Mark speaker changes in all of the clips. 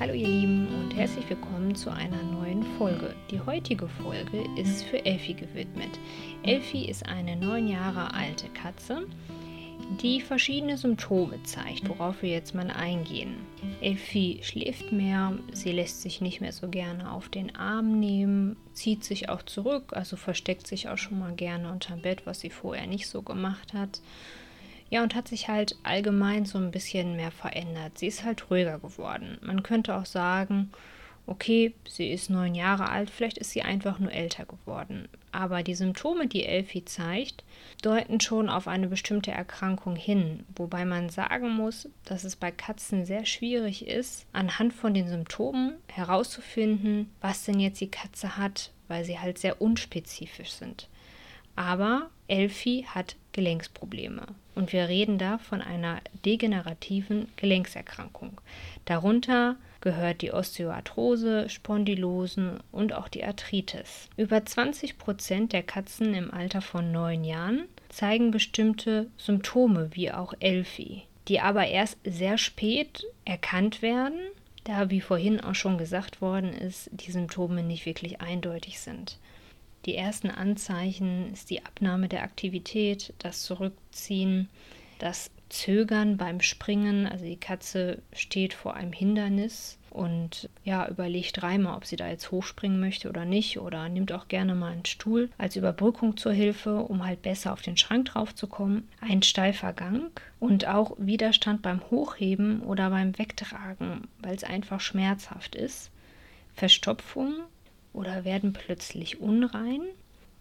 Speaker 1: Hallo ihr Lieben und herzlich willkommen zu einer neuen Folge. Die heutige Folge ist für Elfi gewidmet. Elfi ist eine neun Jahre alte Katze, die verschiedene Symptome zeigt, worauf wir jetzt mal eingehen. Elfi schläft mehr, sie lässt sich nicht mehr so gerne auf den Arm nehmen, zieht sich auch zurück, also versteckt sich auch schon mal gerne unterm Bett, was sie vorher nicht so gemacht hat. Ja, und hat sich halt allgemein so ein bisschen mehr verändert. Sie ist halt ruhiger geworden. Man könnte auch sagen, okay, sie ist neun Jahre alt, vielleicht ist sie einfach nur älter geworden. Aber die Symptome, die Elfie zeigt, deuten schon auf eine bestimmte Erkrankung hin. Wobei man sagen muss, dass es bei Katzen sehr schwierig ist, anhand von den Symptomen herauszufinden, was denn jetzt die Katze hat, weil sie halt sehr unspezifisch sind. Aber Elfie hat Gelenksprobleme. Und wir reden da von einer degenerativen Gelenkserkrankung. Darunter gehört die Osteoarthrose, Spondylosen und auch die Arthritis. Über 20 Prozent der Katzen im Alter von neun Jahren zeigen bestimmte Symptome, wie auch Elfie, die aber erst sehr spät erkannt werden, da, wie vorhin auch schon gesagt worden ist, die Symptome nicht wirklich eindeutig sind. Die ersten Anzeichen ist die Abnahme der Aktivität, das Zurückziehen, das Zögern beim Springen. Also die Katze steht vor einem Hindernis und ja, überlegt dreimal, ob sie da jetzt hochspringen möchte oder nicht oder nimmt auch gerne mal einen Stuhl als Überbrückung zur Hilfe, um halt besser auf den Schrank drauf zu kommen. Ein steifer Gang und auch Widerstand beim Hochheben oder beim Wegtragen, weil es einfach schmerzhaft ist. Verstopfung oder werden plötzlich unrein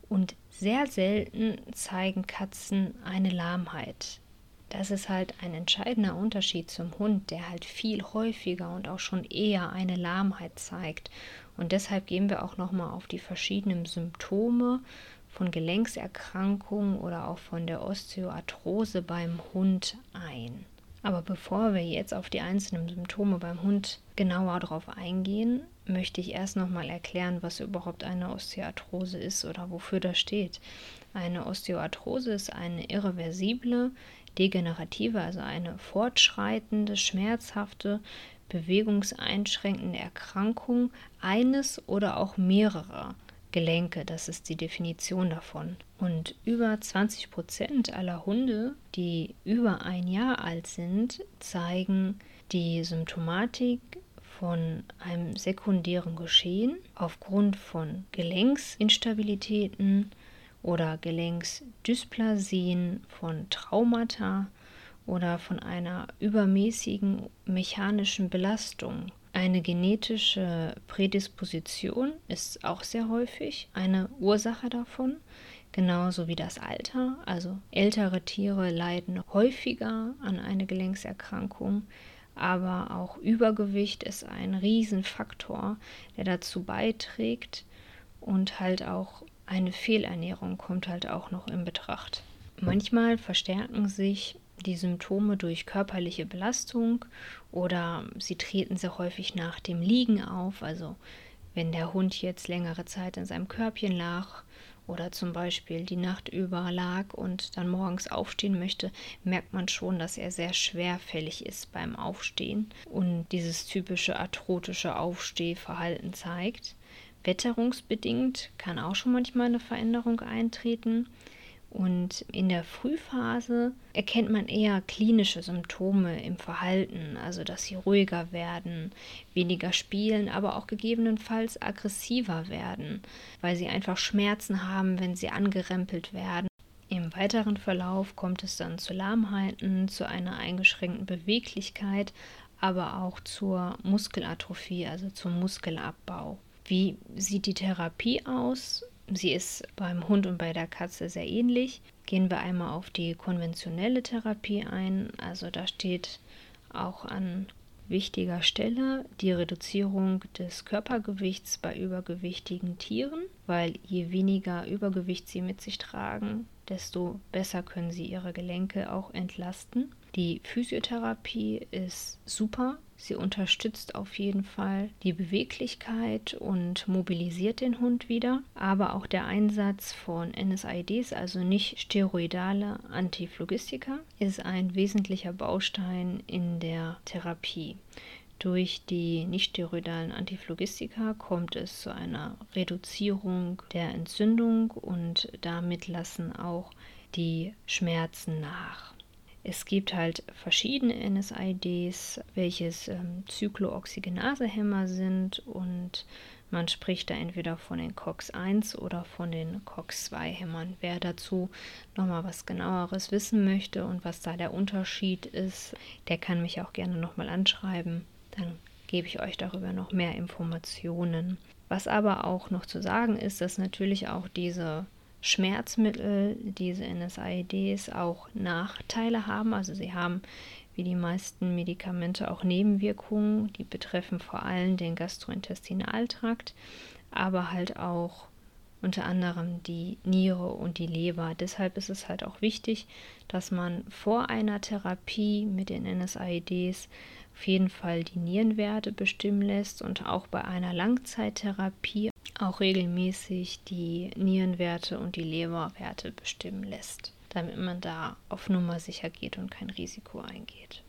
Speaker 1: und sehr selten zeigen Katzen eine Lahmheit. Das ist halt ein entscheidender Unterschied zum Hund, der halt viel häufiger und auch schon eher eine Lahmheit zeigt. Und deshalb gehen wir auch nochmal auf die verschiedenen Symptome von Gelenkserkrankungen oder auch von der Osteoarthrose beim Hund ein. Aber bevor wir jetzt auf die einzelnen Symptome beim Hund genauer drauf eingehen, möchte ich erst nochmal erklären, was überhaupt eine Osteoarthrose ist oder wofür das steht. Eine Osteoarthrose ist eine irreversible, degenerative, also eine fortschreitende, schmerzhafte, bewegungseinschränkende Erkrankung eines oder auch mehrerer Gelenke. Das ist die Definition davon. Und über 20 Prozent aller Hunde, die über ein Jahr alt sind, zeigen die Symptomatik von einem sekundären Geschehen aufgrund von Gelenksinstabilitäten oder Gelenksdysplasien, von Traumata oder von einer übermäßigen mechanischen Belastung. Eine genetische Prädisposition ist auch sehr häufig eine Ursache davon, genauso wie das Alter. Also ältere Tiere leiden häufiger an einer Gelenkserkrankung aber auch Übergewicht ist ein Riesenfaktor, der dazu beiträgt und halt auch eine Fehlernährung kommt halt auch noch in Betracht. Manchmal verstärken sich die Symptome durch körperliche Belastung oder sie treten sehr häufig nach dem Liegen auf. Also wenn der Hund jetzt längere Zeit in seinem Körbchen lag oder zum Beispiel die Nacht über lag und dann morgens aufstehen möchte, merkt man schon, dass er sehr schwerfällig ist beim Aufstehen und dieses typische arthrotische Aufstehverhalten zeigt. Wetterungsbedingt kann auch schon manchmal eine Veränderung eintreten. Und in der Frühphase erkennt man eher klinische Symptome im Verhalten, also dass sie ruhiger werden, weniger spielen, aber auch gegebenenfalls aggressiver werden, weil sie einfach Schmerzen haben, wenn sie angerempelt werden. Im weiteren Verlauf kommt es dann zu Lahmheiten, zu einer eingeschränkten Beweglichkeit, aber auch zur Muskelatrophie, also zum Muskelabbau. Wie sieht die Therapie aus? Sie ist beim Hund und bei der Katze sehr ähnlich. Gehen wir einmal auf die konventionelle Therapie ein. Also da steht auch an wichtiger Stelle die Reduzierung des Körpergewichts bei übergewichtigen Tieren, weil je weniger Übergewicht sie mit sich tragen, desto besser können sie ihre Gelenke auch entlasten. Die Physiotherapie ist super. Sie unterstützt auf jeden Fall die Beweglichkeit und mobilisiert den Hund wieder. Aber auch der Einsatz von NSAIDs, also nicht steroidale Antiphlogistika, ist ein wesentlicher Baustein in der Therapie. Durch die nichtsteroidalen Antiphlogistika kommt es zu einer Reduzierung der Entzündung und damit lassen auch die Schmerzen nach. Es gibt halt verschiedene NSAIDs, welches ähm, Zyklooxygenasehämmer sind und man spricht da entweder von den COX-1 oder von den COX-2-Hämmern. Wer dazu nochmal was genaueres wissen möchte und was da der Unterschied ist, der kann mich auch gerne nochmal anschreiben. Dann gebe ich euch darüber noch mehr Informationen. Was aber auch noch zu sagen ist, dass natürlich auch diese Schmerzmittel, diese NSAIDs auch Nachteile haben. Also sie haben wie die meisten Medikamente auch Nebenwirkungen, die betreffen vor allem den Gastrointestinaltrakt, aber halt auch unter anderem die Niere und die Leber. Deshalb ist es halt auch wichtig, dass man vor einer Therapie mit den NSAIDs auf jeden Fall die Nierenwerte bestimmen lässt und auch bei einer Langzeittherapie auch regelmäßig die Nierenwerte und die Leberwerte bestimmen lässt damit man da auf Nummer sicher geht und kein Risiko eingeht.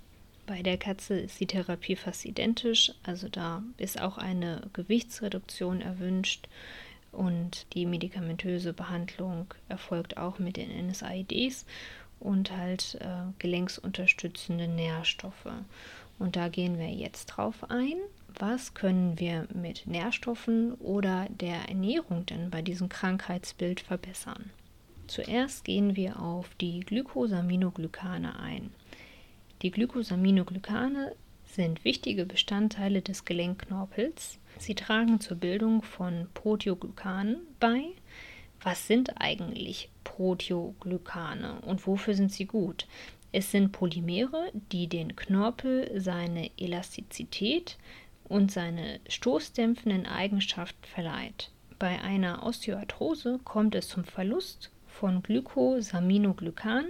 Speaker 1: Bei der Katze ist die Therapie fast identisch, also da ist auch eine Gewichtsreduktion erwünscht und die medikamentöse Behandlung erfolgt auch mit den NSAIDs und halt äh, gelenksunterstützende Nährstoffe. Und da gehen wir jetzt drauf ein. Was können wir mit Nährstoffen oder der Ernährung denn bei diesem Krankheitsbild verbessern? Zuerst gehen wir auf die Glycosaminoglycane ein. Die Glycosaminoglycane sind wichtige Bestandteile des Gelenkknorpels. Sie tragen zur Bildung von Proteoglykanen bei. Was sind eigentlich Proteoglykane und wofür sind sie gut? Es sind Polymere, die den Knorpel seine Elastizität und seine stoßdämpfenden Eigenschaften verleiht. Bei einer Osteoarthrose kommt es zum Verlust von Glycosaminoglykan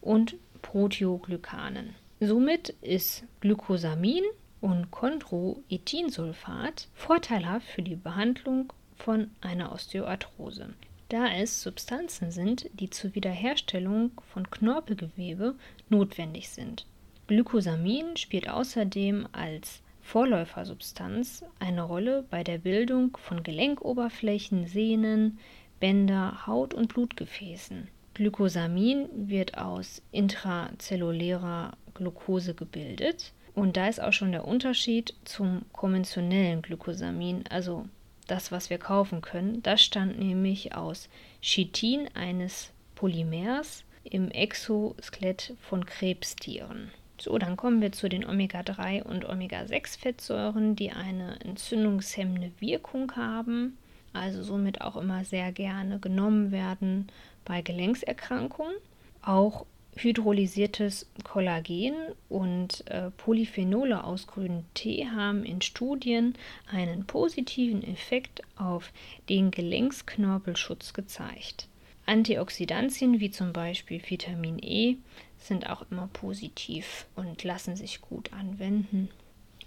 Speaker 1: und Proteoglykanen. Somit ist Glycosamin und Chondroitinsulfat vorteilhaft für die Behandlung von einer Osteoarthrose, da es Substanzen sind, die zur Wiederherstellung von Knorpelgewebe notwendig sind. Glycosamin spielt außerdem als Vorläufersubstanz eine Rolle bei der Bildung von Gelenkoberflächen, Sehnen, Bänder, Haut- und Blutgefäßen. Glycosamin wird aus intrazellulärer Glucose gebildet. Und da ist auch schon der Unterschied zum konventionellen Glycosamin, also das, was wir kaufen können. Das stammt nämlich aus Chitin, eines Polymers im Exoskelett von Krebstieren. So, dann kommen wir zu den Omega-3 und Omega-6-Fettsäuren, die eine entzündungshemmende Wirkung haben also somit auch immer sehr gerne genommen werden bei Gelenkserkrankungen. Auch hydrolysiertes Kollagen und äh, Polyphenole aus grünem Tee haben in Studien einen positiven Effekt auf den Gelenksknorpelschutz gezeigt. Antioxidantien wie zum Beispiel Vitamin E sind auch immer positiv und lassen sich gut anwenden.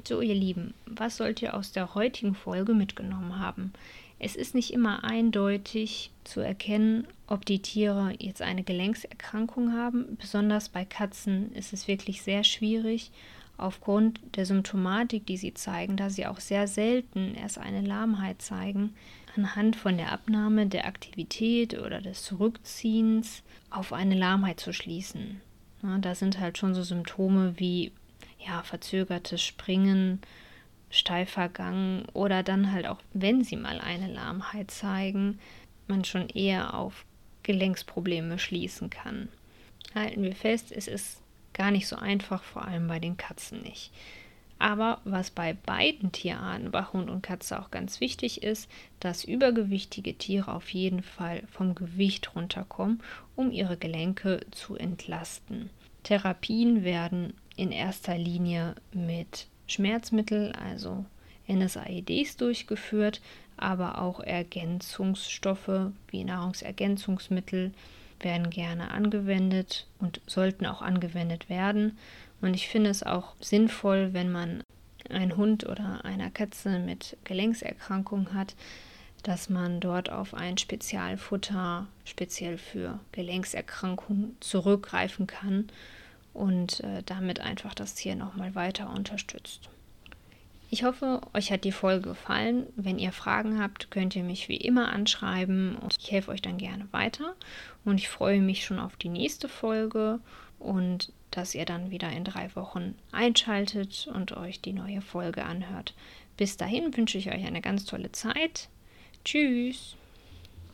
Speaker 1: So, ihr Lieben, was sollt ihr aus der heutigen Folge mitgenommen haben? Es ist nicht immer eindeutig zu erkennen, ob die Tiere jetzt eine Gelenkserkrankung haben. Besonders bei Katzen ist es wirklich sehr schwierig aufgrund der Symptomatik, die sie zeigen, da sie auch sehr selten erst eine Lahmheit zeigen, anhand von der Abnahme der Aktivität oder des Zurückziehens auf eine Lahmheit zu schließen. Ja, da sind halt schon so Symptome wie ja, verzögertes Springen, steifer Gang oder dann halt auch, wenn sie mal eine Lahmheit zeigen, man schon eher auf Gelenksprobleme schließen kann. Halten wir fest, es ist gar nicht so einfach, vor allem bei den Katzen nicht. Aber was bei beiden Tierarten, bei Hund und Katze auch ganz wichtig ist, dass übergewichtige Tiere auf jeden Fall vom Gewicht runterkommen, um ihre Gelenke zu entlasten. Therapien werden in erster Linie mit Schmerzmittel, also NSAIDs durchgeführt, aber auch Ergänzungsstoffe wie Nahrungsergänzungsmittel werden gerne angewendet und sollten auch angewendet werden. Und ich finde es auch sinnvoll, wenn man einen Hund oder einer Katze mit Gelenkserkrankung hat, dass man dort auf ein Spezialfutter speziell für Gelenkserkrankungen zurückgreifen kann und äh, damit einfach das Tier nochmal weiter unterstützt. Ich hoffe, euch hat die Folge gefallen. Wenn ihr Fragen habt, könnt ihr mich wie immer anschreiben und ich helfe euch dann gerne weiter. Und ich freue mich schon auf die nächste Folge und dass ihr dann wieder in drei Wochen einschaltet und euch die neue Folge anhört. Bis dahin wünsche ich euch eine ganz tolle Zeit. Tschüss.